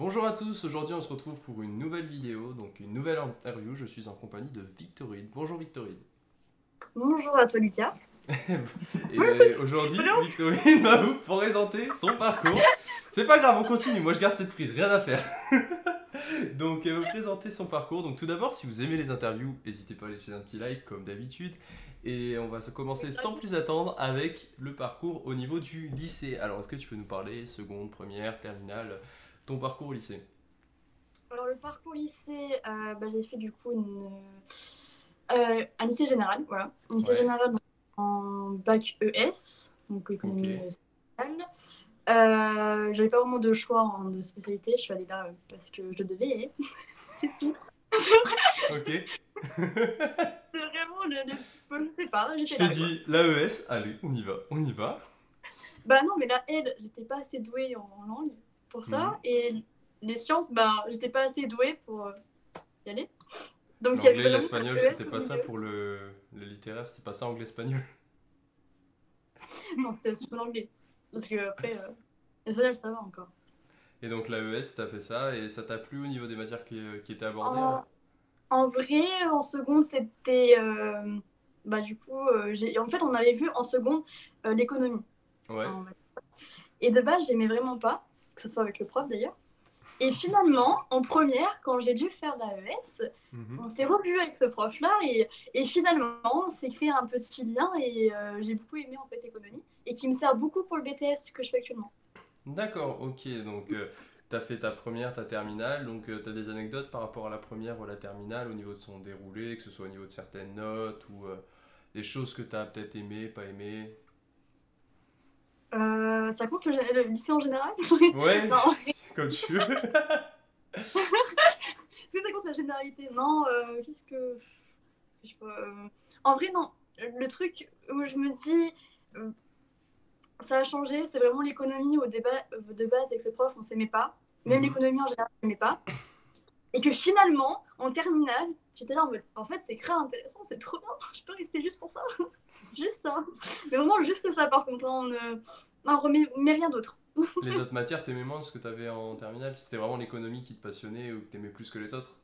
Bonjour à tous, aujourd'hui on se retrouve pour une nouvelle vidéo, donc une nouvelle interview. Je suis en compagnie de Victorine. Bonjour Victorine. Bonjour à toi Lucas. Et aujourd'hui, Victorine va vous présenter son parcours. C'est pas grave, on continue, moi je garde cette prise, rien à faire. donc elle va vous présenter son parcours. Donc tout d'abord, si vous aimez les interviews, n'hésitez pas à laisser un petit like comme d'habitude. Et on va se commencer sans plus attendre avec le parcours au niveau du lycée. Alors est-ce que tu peux nous parler, seconde, première, terminale, ton parcours au lycée Alors le parcours lycée, euh, bah, j'ai fait du coup une, euh, un lycée général, voilà. Un lycée Ouais. général en bac ES, donc économie sociale. Euh, J'avais pas vraiment de choix en, de spécialité, je suis allée là euh, parce que je devais y aller. C'est tout. Ok. C'est vraiment le, le- Je sais pas, Je t'ai dit, l'AES, allez, on y va, on y va. Bah non, mais la L, j'étais pas assez douée en langue pour ça. Mhm. Et les sciences, bah j'étais pas assez douée pour euh, y aller. Donc il y avait L'anglais, vraiment l'espagnol, le ES c'était pas ça milieu. pour le, le littéraire, c'était pas ça anglais-espagnol. Non, c'était aussi l'anglais. Parce que après, euh, l'espagnol, ça va encore. Et donc l'AES, t'as fait ça, et ça t'a plu au niveau des matières qui, qui étaient abordées En, hein? en vrai, en seconde, c'était. euh, bah du coup, euh, en fait, on avait vu en seconde euh, l'économie. Ouais. En- Et de base, j'aimais vraiment pas, que ce soit avec le prof d'ailleurs. Et finalement, en première, quand j'ai dû faire l'AES, Mhm. on s'est revu avec ce prof-là et, et finalement, on s'est créé un petit lien et euh, j'ai beaucoup aimé en fait l'économie et qui me sert beaucoup pour le BTS que je fais actuellement. D'accord, ok, donc euh, t'as fait ta première, ta terminale, donc euh, t'as des anecdotes par rapport à la première ou à la terminale au niveau de son déroulé, que ce soit au niveau de certaines notes ou euh, des choses que t'as peut-être aimé, pas aimé. Euh, ça compte le, le lycée en général? Ouais, Non. comme tu veux. Est-ce que ça compte la généralité Non, euh, qu'est-ce que... qu'est-ce que je peux... euh, En vrai, non. Le truc où je me dis... euh, ça a changé, c'est vraiment l'économie au débat de base avec ce prof, on s'aimait pas. Même Mhm. l'économie en général, on s'aimait pas. Et que finalement, en terminale, j'étais là en mode, en fait, c'est grave intéressant, c'est trop bien, je peux rester juste pour ça. juste ça. Mais vraiment, juste ça, par contre, hein, on on remet mais rien d'autre. Les autres matières, t'aimais moins ce que t'avais en terminale? C'était vraiment l'économie qui te passionnait ou que t'aimais plus que les autres?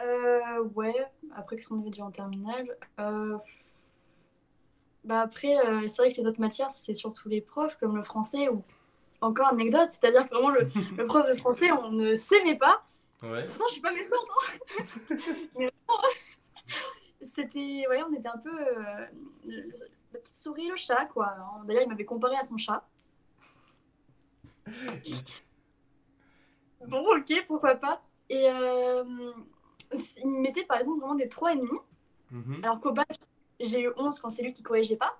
Euh, ouais, après, qu'est-ce qu'on avait dit en terminale? Euh, Bah après, euh, c'est vrai que les autres matières, c'est surtout les profs, comme le français, ou encore anecdote, c'est-à-dire que vraiment, le, le prof de français, on ne s'aimait pas. Ouais. Pourtant, je suis pas méchante, hein. Mais C'était, ouais, on était un peu euh, la petite souris, le chat, quoi. D'ailleurs, il m'avait comparé à son chat. Bon, ok, pourquoi pas. Et euh, il me mettait par exemple vraiment des 3,5, Mhm. alors qu'au bac, j'ai eu 11 quand c'est lui qui corrigeait pas.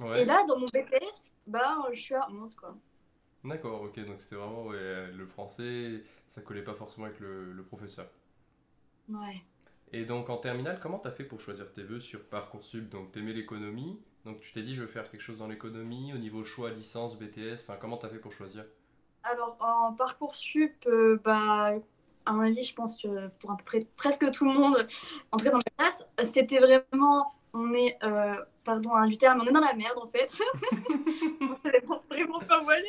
Ouais. Et là, dans mon BPS, bah, je suis à 11, quoi. D'accord, ok, donc c'était vraiment ouais, le français, ça collait pas forcément avec le, le professeur. Ouais. Et donc en terminale, comment t'as fait pour choisir tes vœux sur Parcoursup? Donc t'aimais l'économie, donc tu t'es dit je veux faire quelque chose dans l'économie, au niveau choix, licence, BTS, enfin comment t'as fait pour choisir? Alors, en Parcoursup, euh, bah, à mon avis, je pense que pour à peu près presque tout le monde, en tout cas dans ma classe, c'était vraiment, on est, euh, pardon hein, du terme, on est dans la merde en fait. on savait vraiment, pas où aller.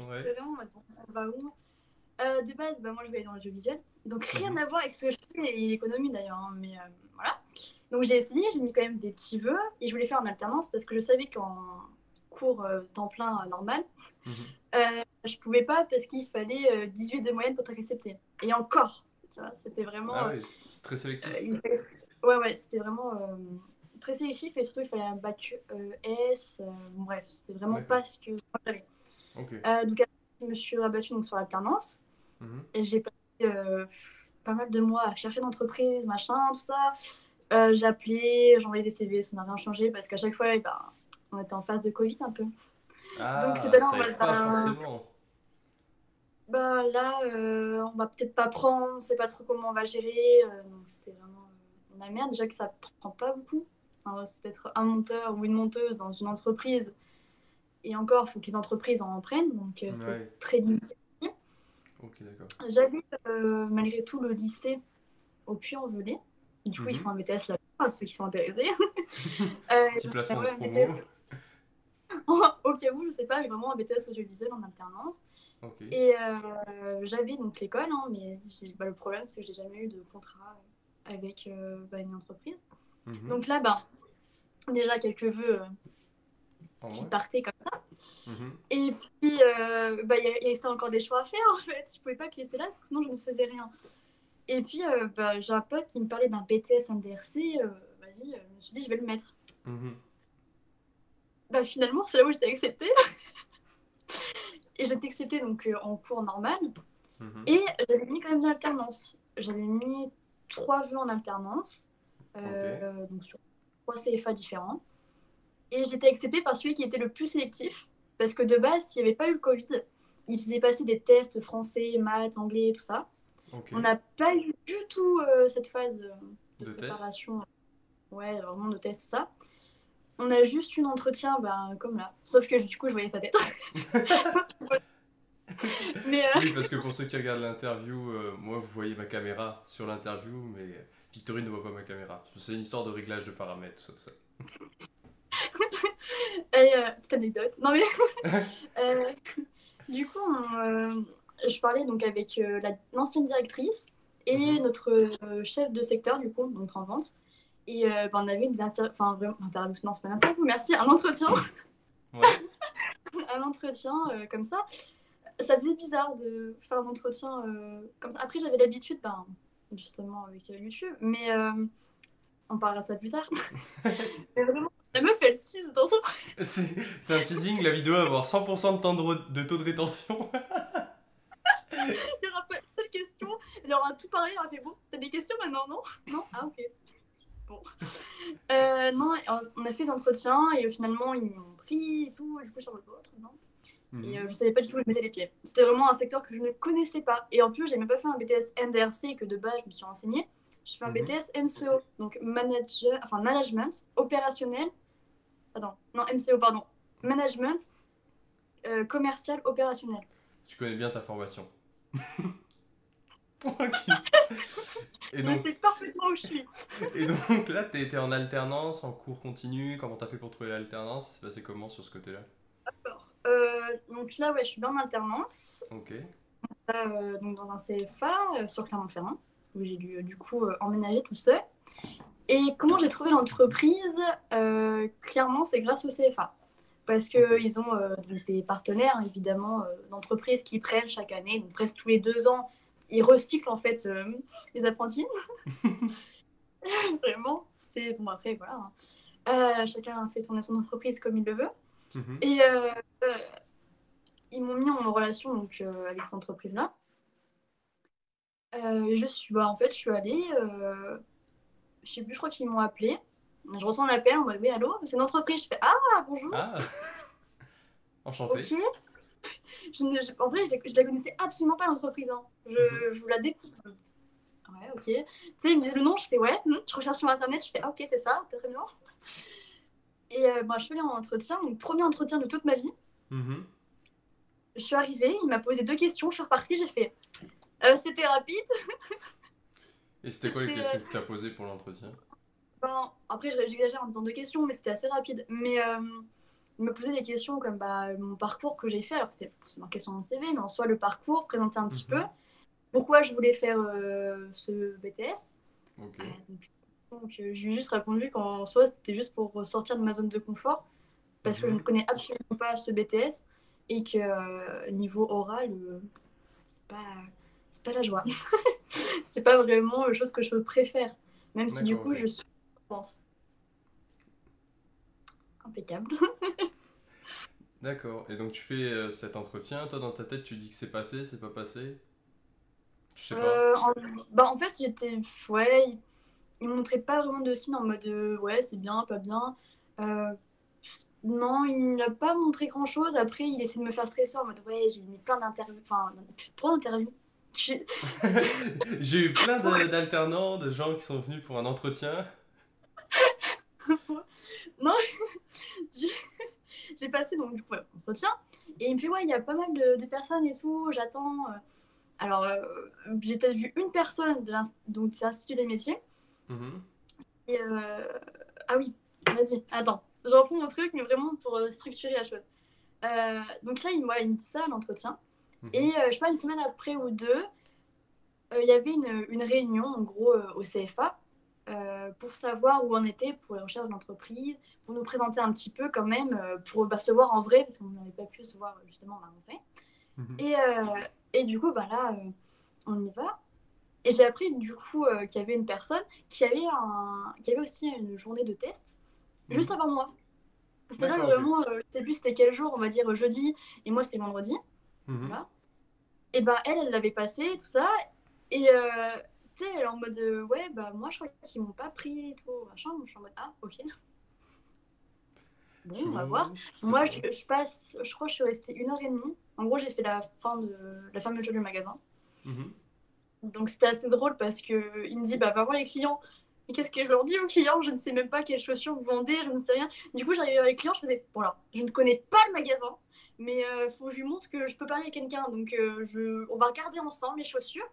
Ouais. C'était vraiment, bon, on va où? Euh, De base, bah, moi je vais aller dans l'audiovisuel, donc rien Mhm. à voir avec ce que je fais et l'économie d'ailleurs, hein, mais euh, voilà. Donc j'ai essayé, j'ai mis quand même des petits vœux et je voulais faire en alternance parce que je savais qu'en cours euh, temps plein euh, normal, Mhm. euh, je pouvais pas parce qu'il fallait euh, 18 de moyenne pour être accepté. Et encore, tu vois, c'était vraiment. Ah ouais, c'est très sélectif. euh, Ouais, ouais, c'était vraiment euh, très sélectif et surtout il fallait un bac euh, S. euh, bon, bref, c'était vraiment pas ce que j'avais. Ok. Euh, donc après, je me suis rabattue donc, sur l'alternance Mhm. et j'ai passé euh, pas mal de mois à chercher d'entreprise, machin, tout ça. Euh, j'ai appelé, j'ai envoyé des CV, ça n'a rien changé parce qu'à chaque fois, eh ben, on était en phase de Covid un peu. Ah, c'était là, on va pas forcément. Bah là, euh, on va peut-être pas prendre, on sait pas trop comment on va gérer. euh, donc c'était vraiment euh, la merde. Déjà que ça prend pas beaucoup. Enfin, c'est peut-être un monteur ou une monteuse dans une entreprise. Et encore, il faut que les entreprises en prennent. Donc euh, c'est très limité. Ok, d'accord. J'habite euh, malgré tout le lycée au Puy-en-Velay. Du coup, Mhm. ils font un BTS là-bas, ceux qui sont intéressés. Euh, Petit placement ouais, de BTS. promo. au cas où, je sais pas, mais vraiment un BTS audiovisuel en alternance. Et euh, j'avais donc l'école, hein, mais bah, le problème, c'est que j'ai jamais eu de contrat avec euh, bah, une entreprise. Mhm. Donc là, bah, déjà quelques vœux euh, qui partaient comme ça. Mhm. Et puis, bah, il y, restait encore des choix à faire en fait. Je pouvais pas te laisser là parce que sinon je ne faisais rien. Et puis, bah, j'ai un pote qui me parlait d'un BTS NDRC. Vas-y, je me suis dit, je vais le mettre. Mhm. Bah, finalement, c'est là où j'étais acceptée. et j'étais acceptée donc euh, en cours normal. Mhm. Et j'avais mis quand même une alternance. J'avais mis trois vœux en alternance, euh, donc sur trois CFA différents. Et j'étais acceptée par celui qui était le plus sélectif, parce que de base, s'il n'y avait pas eu le Covid, il faisait passer des tests français, maths, anglais, tout ça. On n'a pas eu du tout euh, cette phase de, préparation. Ouais, vraiment de tests, tout ça. On a juste une entretien, bah, comme là. Sauf que du coup, je voyais sa tête. mais euh, Oui, parce que pour ceux qui regardent l'interview, euh, moi, vous voyez ma caméra sur l'interview, mais Victorine ne voit pas ma caméra. C'est une histoire de réglage de paramètres, tout ça, tout ça. Et, euh, petite anecdote. Non, mais. du coup, je parlais donc avec l'ancienne directrice et mhm. notre chef de secteur, du coup, donc en vente. Et euh, ben, on avait une enfin, interview, non, c'est pas une interview, merci, un entretien. un entretien euh, comme ça. Ça faisait bizarre de faire un entretien euh, comme ça. Après, j'avais l'habitude, ben, justement, avec YouTube, mais on parlera ça plus tard. mais vraiment, la meuf, elle tease dans son. c'est un teasing, la vidéo va avoir 100% de, temps de, de taux de rétention. Il y aura pas de questions, elle aura tout parlé, elle aura fait bon, t'as des questions maintenant, non? Non? Ah, ok. Euh, non, on a fait des entretiens et finalement ils m'ont pris et tout. Du coup, je suis en non? Mhm. Et euh, je savais pas du tout où je mettais les pieds. C'était vraiment un secteur que je ne connaissais pas. Et en plus, j'ai même pas fait un BTS NDRC que de base je me suis renseignée. Je fais un mhm. BTS MCO, donc manager, enfin management opérationnel. Attends, non MCO pardon, management euh, commercial opérationnel. Tu connais bien ta formation. Et donc... C'est parfaitement où je suis. et donc là, tu étais en alternance, en cours continu. Comment tu as fait pour trouver l'alternance? C'est passé comment sur ce côté-là? Euh, donc là, ouais, je suis bien en alternance. Ok. Euh, donc dans un CFA euh, sur Clermont-Ferrand, où j'ai dû du coup emménager tout seul. Et comment j'ai trouvé l'entreprise? Clairement, c'est grâce au CFA. Parce qu'ils ont des partenaires, évidemment, d'entreprises qui prennent chaque année, donc presque tous les deux ans, ils recyclent en fait euh, les apprentis. Vraiment, c'est bon après voilà. Hein. Euh, chacun fait tourner son entreprise comme il le veut. Mhm. Et euh, ils m'ont mis en relation donc avec cette entreprise là. je suis bah, en fait je suis allée je sais plus je crois qu'ils m'ont appelé. Je ressens l'appel, on m'a dit allô, c'est une entreprise. Je fais ah bonjour. Ah. Enchanté. Ok je en vrai, je la, la connaissais absolument pas l'entreprise. Hein. Je, mhm. je, vous la découvre. Ouais, ok. Tu sais, ils me disaient le nom, je fais ouais, hmm, je recherche sur internet, je fais ah, ok, c'est ça, très bien. Et euh, bah, je suis allée en entretien, mon premier entretien de toute ma vie. Mhm. Je suis arrivée, il m'a posé deux questions, je suis repartie, j'ai fait euh, c'était rapide. Et c'était quoi les questions que tu as posées pour l'entretien? Ben, Après, j'exagère en disant deux questions, mais c'était assez rapide. Mais euh, me poser des questions comme bah, mon parcours que j'ai fait, alors c'est marqué sur mon CV, mais en soi le parcours, présenter un petit mhm. peu pourquoi je voulais faire euh, ce BTS. Euh, donc, euh, j'ai juste répondu qu'en soi c'était juste pour sortir de ma zone de confort, parce que je mhm. ne connais absolument pas ce BTS et que niveau oral, c'est pas, pas la joie. c'est pas vraiment la chose que je préfère, même si du coup je suis impeccable. D'accord. Et donc tu fais euh, cet entretien, toi dans ta tête tu dis que c'est passé, c'est pas passé? Tu sais pas? Euh, en... Bah en fait j'étais... Ouais, il... montrait pas vraiment de signes en mode euh, ouais c'est bien, pas bien. Non, il n'a pas montré grand chose. Après il essaie de me faire stresser en mode ouais j'ai mis plein d'interviews, enfin plein d'interviews. j'ai eu plein d'alternants, de gens qui sont venus pour un entretien. non, j'ai passé donc du coup entretien et il me fait ouais il y a pas mal de, personnes et tout, j'attends. Euh. Alors euh, j'ai peut-être vu une personne de donc c'est l'Institut des métiers. Mm-hmm. Et euh, ah oui, vas-y, attends, j'en prends mon truc mais vraiment pour structurer la chose. donc là, il, il me dit ça l'entretien. Mhm. Et je sais pas, une semaine après ou deux, il y avait une, une, réunion, en gros, au CFA. Pour savoir où on était pour les recherches d'entreprise, pour nous présenter un petit peu quand même, pour bah, se voir en vrai, parce qu'on n'avait pas pu se voir justement en vrai. Mhm. Et, et, du coup, bah, là, on y va. Et j'ai appris du coup euh, qu'il y avait une personne qui avait, un... qui avait aussi une journée de test mhm. juste avant moi. C'est-à-dire vraiment, euh, je sais plus c'était quel jour, on va dire jeudi, et moi c'était vendredi. Mhm. Voilà. Et ben elle, elle l'avait passé, tout ça. Et euh, tu sais, en mode ouais, bah moi je crois qu'ils m'ont pas pris, trop machin. je suis en mode ah, ok. Bon, on va voir. Moi, je, je, passe, je crois que je suis restée une heure et demie. En gros, j'ai fait la fin de la fermeture du magasin. Mhm. Donc c'était assez drôle parce qu'il me dit bah va voir les clients. Et qu'est-ce que je leur dis aux clients? Je ne sais même pas quelles chaussures vous vendez, je ne sais rien. Du coup, j'arrivais avec les clients, je faisais bon alors, je ne connais pas le magasin, mais euh, faut que je lui montre que je peux parler à quelqu'un. Donc euh, je... on va regarder ensemble les chaussures.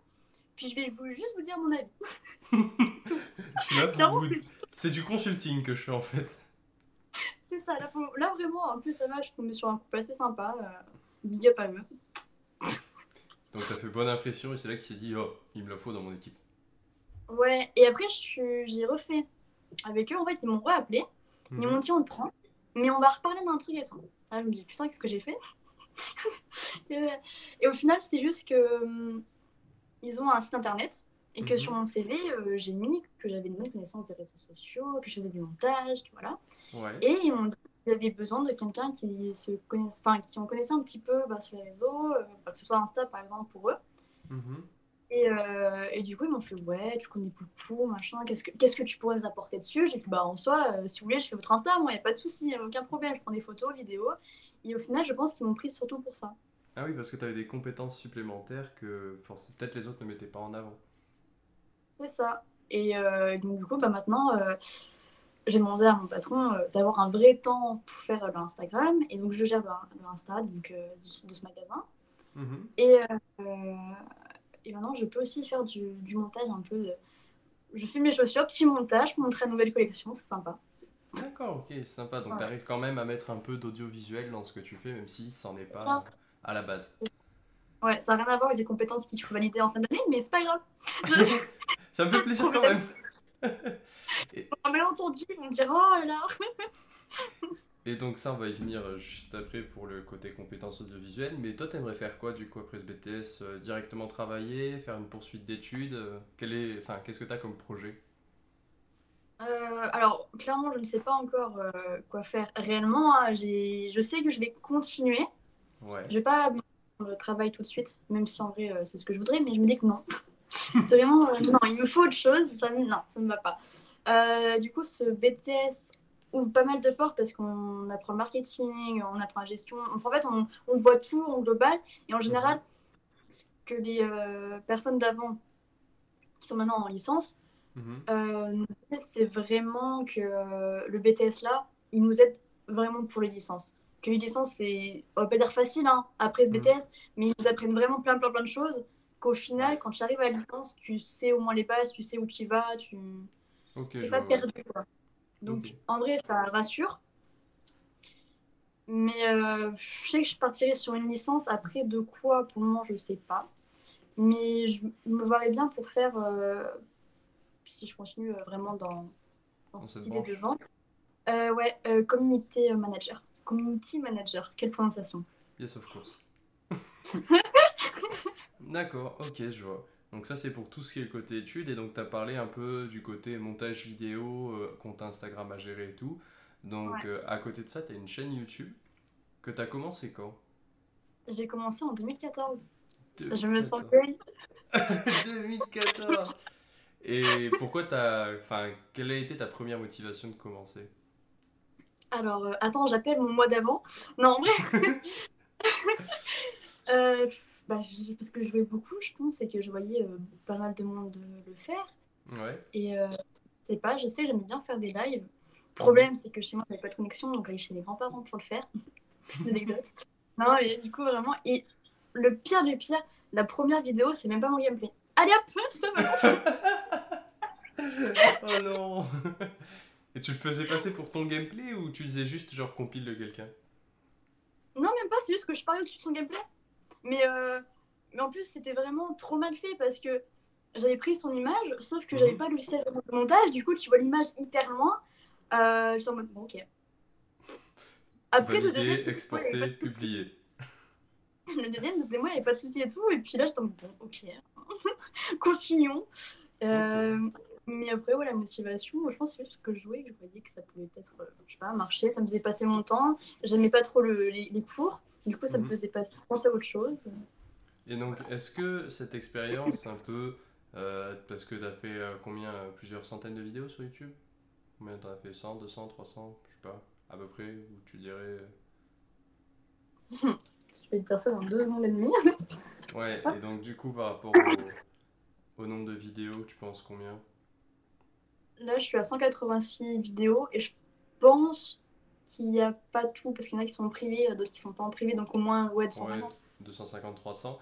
Puis je vais vous, juste vous dire mon avis. C'est du consulting que je fais en fait. C'est ça, là, là, vraiment, en plus ça va, je suis tombée sur un couple assez sympa. Euh, big up à eux. Donc ça fait bonne impression et c'est là qu'il s'est dit oh il me le faut dans mon équipe. Ouais et après j'ai refait avec eux en fait ils m'ont appelé ils mhm. m'ont dit on le prend mais on va reparler d'un truc et tout. Ah je me dis putain qu'est-ce que j'ai fait? Et, au final c'est juste que hum, ils ont un site internet et que mhm. sur mon CV euh, j'ai mis que j'avais une connaissance des réseaux sociaux que je faisais du montage voilà. Ouais. Et ils m'ont dit avaient besoin de quelqu'un qui se connaisse, qui en connaissait un petit peu bah, sur les réseaux, euh, bah, que ce soit Insta par exemple pour eux. Mhm. Et, euh, et, du coup, ils m'ont fait Ouais, tu connais beaucoup, machin, qu'est-ce que, qu'est-ce que tu pourrais nous apporter dessus? J'ai fait Bah, en soi, euh, si vous voulez, je fais votre Insta, moi, il n'y a pas de souci, aucun problème, je prends des photos, vidéos. Et au final, je pense qu'ils m'ont pris surtout pour ça. Ah oui, parce que tu avais des compétences supplémentaires que peut-être les autres ne mettaient pas en avant. C'est ça. Et donc, du coup, bah, maintenant, j'ai demandé à mon patron euh, d'avoir un vrai temps pour faire euh, l'Instagram. Et donc, je gère l'Insta donc, euh, de, ce magasin. Mhm. Et, et maintenant, je peux aussi faire du, du montage un peu. Je fais mes chaussures, petit montage pour montrer la nouvelle collection, c'est sympa. D'accord, ok, c'est sympa. Donc, tu arrives quand même à mettre un peu d'audiovisuel dans ce que tu fais, même si ça n'en est pas à la base. Ouais, ça n'a rien à voir avec les compétences qu'il faut valider en fin d'année, mais c'est pas grave. ça me fait plaisir quand même. Et... On malentendu, on dira oh là Et donc ça, on va y venir euh, juste après pour le côté compétences audiovisuelles. Mais toi, t'aimerais faire quoi du coup après ce BTS euh, Directement travailler, faire une poursuite d'études euh, est, enfin, Qu'est-ce que tu as comme projet? Alors, clairement, je ne sais pas encore quoi faire réellement. Hein. Je sais que je vais continuer. Ouais. Je vais pas le travail tout de suite, même si en vrai, c'est ce que je voudrais, mais je me dis que non. c'est vraiment, non, il me faut autre chose. Ça, non, ça ne va pas. Euh, du coup, ce BTS ouvre pas mal de portes parce qu'on apprend le marketing, on apprend la gestion. en fait, on, on, voit tout en global. Et en général, ce que les euh, personnes d'avant, qui sont maintenant en licence, mhm. euh, c'est vraiment que le BTS là, il nous aide vraiment pour les licences. Que les licences, c'est, on va pas dire facile hein, après ce mhm. BTS, mais ils nous apprennent vraiment plein, plein, plein de choses. Qu'au final, quand tu arrives à la licence, tu sais au moins les bases, tu sais où tu vas, tu Okay, pas perdu. Quoi. Donc, en vrai, ça rassure. Mais euh, je sais que je partirai sur une licence. Après, de quoi, pour le moment, je sais pas. Mais je me verrais bien pour faire, euh, si je continue euh, vraiment dans, dans, cette, idée de vente, ouais, community manager. Community manager, quelle prononciation Yes, of course. D'accord, ok, je vois. Donc ça c'est pour tout ce qui est le côté études et donc tu as parlé un peu du côté montage vidéo, euh, compte Instagram à gérer et tout. Donc euh, à côté de ça tu as une chaîne YouTube que tu as commencé quand? J'ai commencé en 2014. Je me sens vieille. 2014 Et pourquoi t'as... Enfin, quelle a été ta première motivation de commencer? Alors, euh, attends, j'appelle mon mois d'avant. Non, en vrai... euh, bah, parce que je jouais beaucoup, je pense, et que je voyais euh, pas mal de monde le faire. Ouais. Et c'est pas, je sais, j'aime bien faire des lives. Le problème, c'est que chez moi, avait pas de connexion, donc j'allais chez les grands-parents pour le faire. c'est une anecdote. Non, et du coup, vraiment. Et le pire du pire, la première vidéo, c'est même pas mon gameplay. Allez hop, ça va. oh non. Et tu le faisais passer pour ton gameplay ou tu disais juste genre compile de quelqu'un? Non, même pas, c'est juste que je parlais au-dessus de son gameplay. Mais, euh, mais en plus, c'était vraiment trop mal fait parce que j'avais pris son image, sauf que j'avais mhm. pas le logiciel de montage, du coup, tu vois l'image hyper loin. Euh, J'étais en mode, bon, ok. Après, le deuxième, exporter, publier. Le deuxième, c'était moi, il n'y avait pas de souci et tout. Et puis là, j'étais en mode, bon, ok. Continuons. Euh, mais après, ouais, la motivation, je pense que c'est parce que je jouais que je voyais que ça pouvait peut-être, euh, je sais pas, marcher. Ça me faisait passer mon temps. J'aimais pas trop le, les, cours. Du coup, ça me mhm. faisait passer, penser à autre chose. Et donc, est-ce que cette expérience, un peu, euh, parce que tu as fait combien Plusieurs centaines de vidéos sur YouTube? Combien tu as fait? 100, 200, 300 Je sais pas, à peu près, où tu dirais. je vais te dire ça dans deux secondes et demie. ouais, et donc, du coup, par rapport au nombre de vidéos, tu penses combien? Là, je suis à 186 vidéos et je pense qu'il n'y a pas tout parce qu'il y en a qui sont privés, d'autres qui sont pas en privé, donc au moins ouais, 250. 250, 300.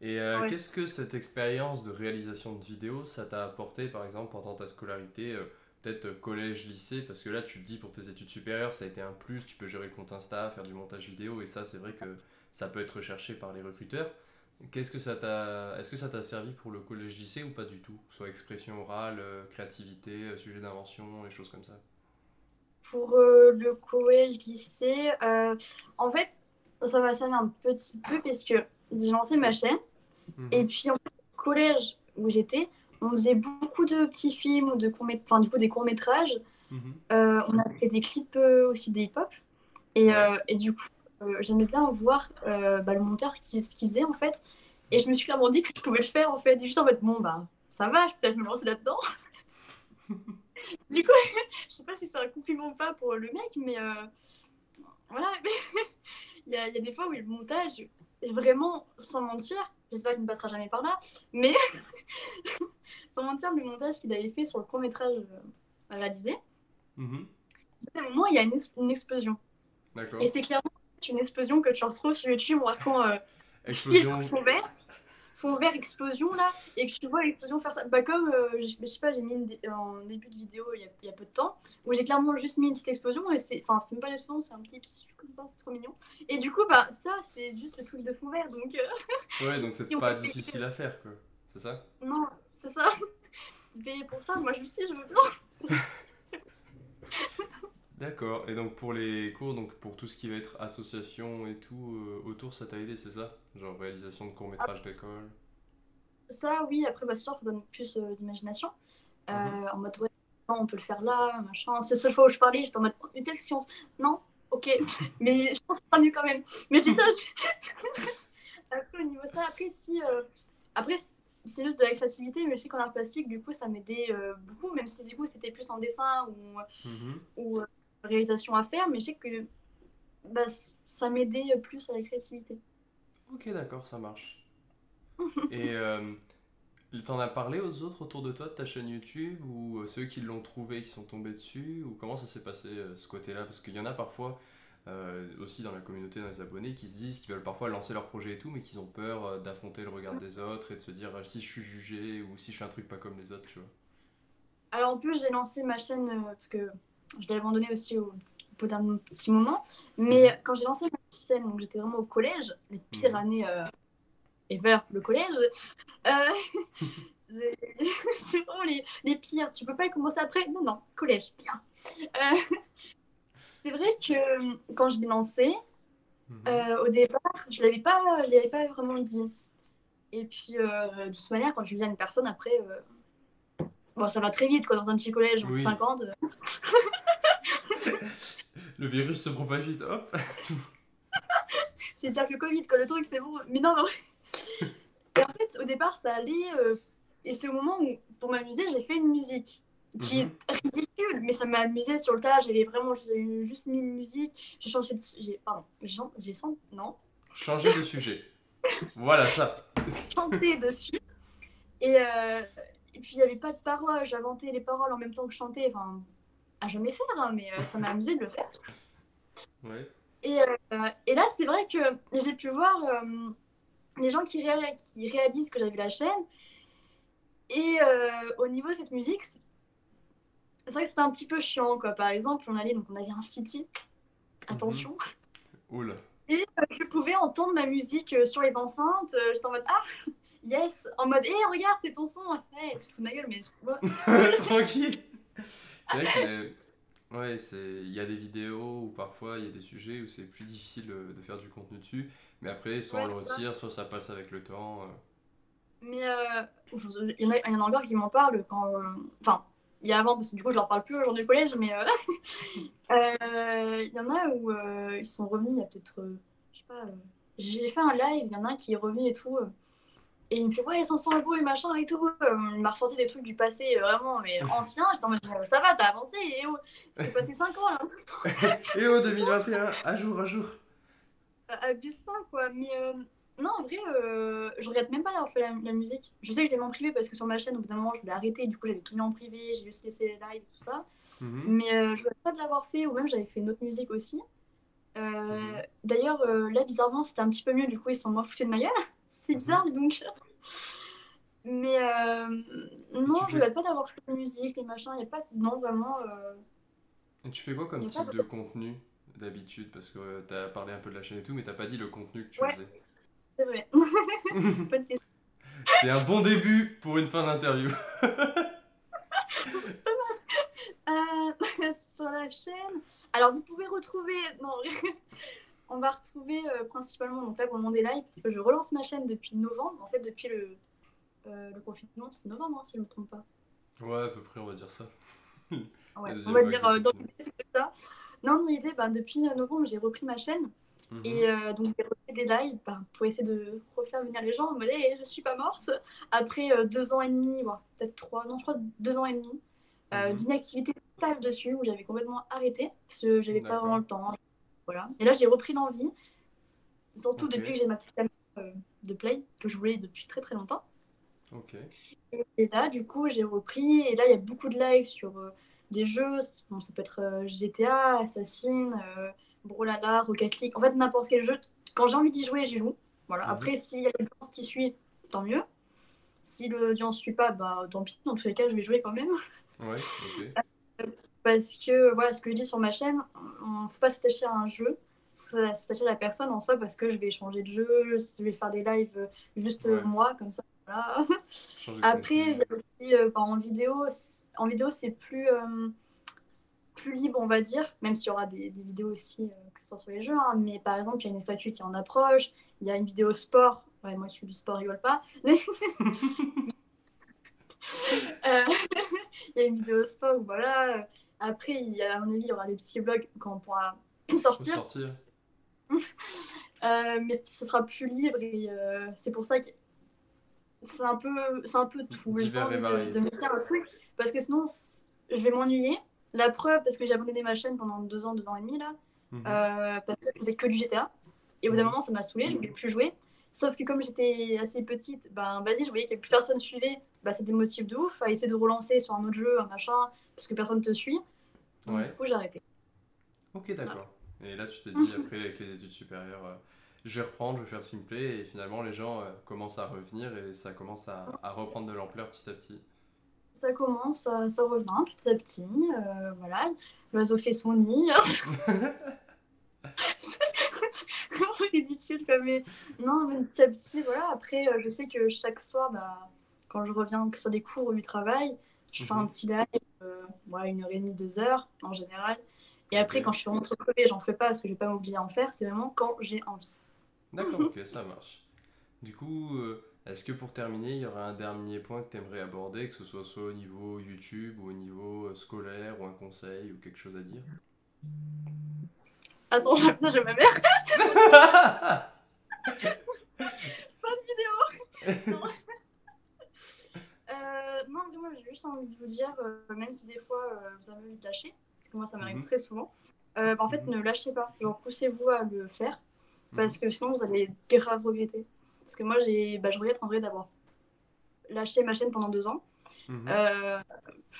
Et euh, qu'est-ce que cette expérience de réalisation de vidéos, ça t'a apporté par exemple pendant ta scolarité euh, Peut-être euh, collège, lycée, parce que là tu te dis pour tes études supérieures, ça a été un plus, tu peux gérer le compte Insta, faire du montage vidéo, et ça c'est vrai que ça peut être recherché par les recruteurs. Qu'est-ce que ça t'a, est-ce que ça t'a servi pour le collège lycée ou pas du tout? Soit expression orale, euh, créativité, euh, sujet d'invention, et choses comme ça. Pour euh, le collège lycée, en fait, ça m'a servi un petit peu parce que j'ai lancé ma chaîne mhm. et puis en fait, au collège où j'étais, on faisait beaucoup de petits films ou de enfin du coup des courts métrages. Mhm. on a fait des clips aussi des hip-hop et, et du coup j'aimais bien voir euh, bah, le monteur qui, ce qu'il faisait en fait. Et je me suis clairement dit que je pouvais le faire en fait. juste en fait, bon bah ça va, je peux peut-être me lancer là-dedans. du coup, je sais pas si c'est un compliment ou pas pour le mec, mais euh, voilà. il, y a, il y, a des fois où le montage est vraiment, sans mentir, j'espère qu'il ne passera jamais par là, mais sans mentir, le montage qu'il avait fait sur le court métrage réalisé, mm à un moment, il y a une, une explosion. Et c'est clairement une explosion que tu retrouves sur YouTube marquant euh, filtre fond vert. Fond vert explosion là. Et que tu vois l'explosion faire ça. Bah comme euh, je, sais pas j'ai mis une en début de vidéo il y, a, il y, a, peu de temps où j'ai clairement juste mis une petite explosion et c'est enfin c'est même pas une explosion c'est un petit pssu comme ça c'est trop mignon. Et du coup bah ça c'est juste le truc de fond vert donc euh, ouais donc c'est pas difficile à faire quoi. C'est ça? Non c'est ça. C'est payé pour ça moi je sais je veux bien D'accord. Et donc pour les cours, donc pour tout ce qui va être association et tout euh, autour, ça t'a aidé, c'est ça? Genre réalisation de courts métrages d'école? Ça, oui. Après, bah, ça, ça donne plus euh, d'imagination. Euh, mhm. En mode, ouais, on peut le faire là, machin. C'est la seule fois où je parlais, j'étais en mode, une telle science. Non Ok. Mais je pense que ça mieux quand même. Mais je dis ça, je... après, au niveau ça, après, si... Après, c'est juste de la créativité, mais je sais qu'en art plastique, du coup, ça m'aidait beaucoup, même si du coup, c'était plus en dessin ou, mhm. ou réalisation à faire, mais je sais que bah, ça m'aidait plus à la créativité. Ok, d'accord, ça marche. Et euh, t'en as parlé aux autres autour de toi de ta chaîne YouTube ou euh, ceux qui l'ont trouvé, qui sont tombés dessus Ou comment ça s'est passé euh, ce côté-là? Parce qu'il y en a parfois euh, aussi dans la communauté, dans les abonnés, qui se disent qu'ils veulent parfois lancer leur projet et tout, mais qu'ils ont peur d'affronter le regard des autres et de se dire si je suis jugé ou si je fais un truc pas comme les autres, tu vois? Alors en plus, j'ai lancé ma chaîne parce que je l'ai abandonné aussi au, bout d'un petit moment. Mais mhm. quand j'ai lancé ma chaîne, donc j'étais vraiment au collège, les pires mhm. années euh, ever, le collège. Euh, c'est vraiment les, les, pires. Tu peux pas commencer après? Non, non, collège, bien. Euh, c'est vrai que quand je l'ai lancé, mhm. au départ, je l'avais pas, je l'avais pas vraiment dit. Et puis, de toute manière, quand je dis à une personne, après, bon, ça va très vite, quoi, dans un petit collège, en 50. Le virus se propage vite, hop. c'est pire que le Covid, quoi. Le truc, c'est bon. Mais non, non. Et en fait, au départ, ça allait. Euh, et c'est au moment où, pour m'amuser, j'ai fait une musique qui mhm. est ridicule, mais ça m'a amusé sur le tas. J'avais vraiment juste mis une musique. J'ai changé de. J'ai, pardon, j'ai senti. Non. Changer de sujet. voilà ça. Chanter dessus. Et, euh, et puis, il n'y avait pas de paroles. J'inventais les paroles en même temps que je chantais. Enfin, à jamais faire, hein, mais euh, ça m'a amusé de le faire. Ouais. Et, euh, et là, c'est vrai que j'ai pu voir euh, les gens qui, qui, réalisent que j'avais la chaîne. Et au niveau de cette musique, c'est vrai que c'était un petit peu chiant. Quoi. Par exemple, on allait, donc on avait un city. Mhm. Attention. Oula. Et je pouvais entendre ma musique sur les enceintes. J'étais en mode Ah, yes En mode Hé, regarde, c'est ton son hey, Tu te fous de ma gueule, mais. Tranquille C'est vrai que. Ouais, il y a des vidéos où parfois il y a des sujets où c'est plus difficile de faire du contenu dessus, mais après, soit on le retire, soit ça passe avec le temps. Mais euh, il, y en a, il y en a encore qui m'en parlent quand. Euh, enfin, il y a avant, parce que du coup, je leur parle plus aujourd'hui au collège, mais euh, il y en a où ils sont revenus il y a peut-être. je sais pas. J'ai fait un live, il y en a un qui est revenu et tout. Et il me fait, ouais, les 500 euros et machin et tout. il m'a ressorti des trucs du passé vraiment mais anciens. J'étais en mode, ça va, t'as avancé. Et oh, c'est passé 5 ans là. et oh, 2021, à jour, à jour. Abuse pas, quoi. Mais non, en vrai, euh, je regrette même pas d'avoir fait la, musique. Je sais que je l'ai mis en privé parce que sur ma chaîne, au bout d'un moment, je voulais arrêter. Du coup, j'avais tout mis en privé, j'ai juste laissé les lives et tout ça. Mhm. Mais euh, je regrette pas de l'avoir fait, ou même j'avais fait une autre musique aussi. Euh, mhm. D'ailleurs, là, bizarrement, c'était un petit peu mieux. Du coup, ils sont moins foutus de ma gueule. C'est mhm. bizarre, donc. Mais non, je regrette pas d'avoir fait la musique, les machins. Il a pas. Non, vraiment. Et tu fais quoi comme type de contenu d'habitude? Parce que tu as parlé un peu de la chaîne et tout, mais t'as pas dit le contenu que tu faisais. C'est vrai. C'est un bon début pour une fin d'interview. Euh, sur la chaîne. Alors, vous pouvez retrouver. Non, on va retrouver euh, principalement. Donc là, pour le monde des lives, parce que je relance ma chaîne depuis novembre. En fait, depuis le, euh, le confinement, c'est novembre, hein, si je ne me trompe pas. Ouais, à peu près, on va dire ça. ouais, on va dire dans ça. Non, en réalité, bah, depuis novembre, j'ai repris ma chaîne. Mhm. Et euh, donc, j'ai refait des lives bah, pour essayer de refaire venir les gens en mode hey, je suis pas morte. Après euh, deux ans et demi, voire peut-être trois, non, je crois deux ans et demi, euh, mhm. d'inactivité totale dessus où j'avais complètement arrêté parce que j'avais pas vraiment le temps. Voilà. Et là, j'ai repris l'envie, surtout depuis que j'ai ma petite caméra de play que je voulais depuis très très longtemps. Et là, du coup, j'ai repris et là, il y a beaucoup de lives sur des jeux. Bon, ça peut être GTA, Assassin. Brawlhalla, Rocket League, en fait n'importe quel jeu. Quand j'ai envie d'y jouer, j'y joue. Voilà. Mhm. Après, s'il y a l'audience qui suit, tant mieux. Si l'audience ne suit pas, bah tant pis. Dans tous les cas, je vais jouer quand même. Ouais, euh, Parce que, voilà, ce que je dis sur ma chaîne, on ne faut pas s'attacher à un jeu. Il faut s'attacher à la personne en soi parce que je vais changer de jeu, je vais faire des lives euh, juste moi, comme ça. Voilà. Après, il y a aussi euh, bah, en vidéo, en vidéo c'est plus plus libre, on va dire, même s'il y aura des, vidéos aussi, euh, que ce soit sur les jeux. Hein. mais par exemple, il y a une FAQ qui en approche, il y a une vidéo sport. Ouais, moi qui fais du sport, rigole pas. Euh, il y a une vidéo sport où voilà. Après, il y a, à mon avis, il y aura des petits vlogs quand on pourra sortir. sortir. Euh, mais ce sera plus libre et c'est pour ça que c'est un peu, c'est un peu tout. Divers et de, de mettre un truc parce que sinon, je vais m'ennuyer la preuve, parce que j'ai abandonné ma chaîne pendant deux ans, deux ans et demi là, mhm. euh, parce que je faisais que du GTA. Et au bout d'un moment, ça m'a saoulé, je voulais plus jouer. Sauf que comme j'étais assez petite, ben vas-y, je voyais que plus personne suivait, bah, ça démotive de ouf à essayer de relancer sur un autre jeu, un machin, parce que personne te suit. ouais. Du coup, j'ai arrêté. Ok, d'accord. Et là, tu t'es dit, après, avec les études supérieures, euh, je vais reprendre, je vais faire Simplay, et finalement, les gens euh, commencent à revenir et ça commence à, à reprendre de l'ampleur petit à petit ça commence, ça, ça, revient petit à petit. Euh, voilà, l'oiseau fait son nid. Ridicule, mais non, mais petit à petit, voilà. Après, euh, je sais que chaque soir, bah, quand je reviens, que ce soit des cours ou du travail, je fais un mhm. petit live, euh, une heure et demie, deux heures en général. Et après, quand je suis rentrée crevée, j'en fais pas parce que je vais pas m'oublier à en faire. C'est vraiment quand j'ai envie. D'accord, ok, ça marche. Du coup, est-ce que pour terminer, il y aurait un dernier point que tu aimerais aborder, que ce soit soit au niveau YouTube ou au niveau euh, scolaire ou un conseil ou quelque chose à dire? Attends, je, j'ai ma mère. fin de vidéo. non. euh, non, moi j'ai juste envie de vous dire, euh, même si des fois euh, vous avez envie de lâcher, parce que moi ça m'arrive mhm. très souvent, bah, en fait mhm. ne lâchez pas, genre poussez-vous à le faire, parce mhm. que sinon vous allez grave regretter. Parce que moi, j'ai, bah, je regrette en vrai d'avoir lâché ma chaîne pendant deux ans.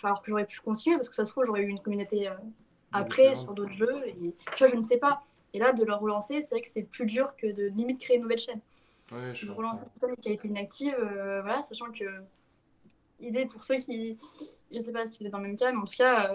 Alors que j'aurais pu continuer, parce que ça se trouve, j'aurais eu une communauté après sur d'autres jeux. Et tu vois, je ne sais pas. Et là, de le relancer, c'est vrai que c'est plus dur que de limite créer une nouvelle chaîne. Ouais, je de relancer une chaîne qui a été inactive, euh, voilà, sachant que idée pour ceux qui, je sais pas si vous êtes dans le même cas, mais en tout cas,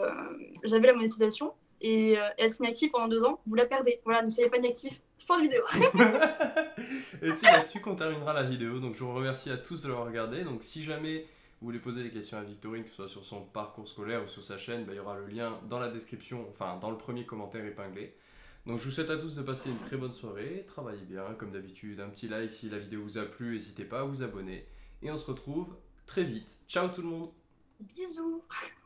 j'avais la monétisation et être inactif pendant deux ans, vous la perdez. Voilà, ne soyez pas inactif, Fin de vidéo. et c'est là-dessus qu'on terminera la vidéo. Donc je vous remercie à tous de l'avoir regardé. Donc si jamais vous voulez poser des questions à Victorine, que ce soit sur son parcours scolaire ou sur sa chaîne, bah, il y aura le lien dans la description, enfin dans le premier commentaire épinglé. Donc je vous souhaite à tous de passer une très bonne soirée, travaillez bien comme d'habitude, un petit like si la vidéo vous a plu, n'hésitez pas à vous abonner. Et on se retrouve très vite. Ciao tout le monde Bisous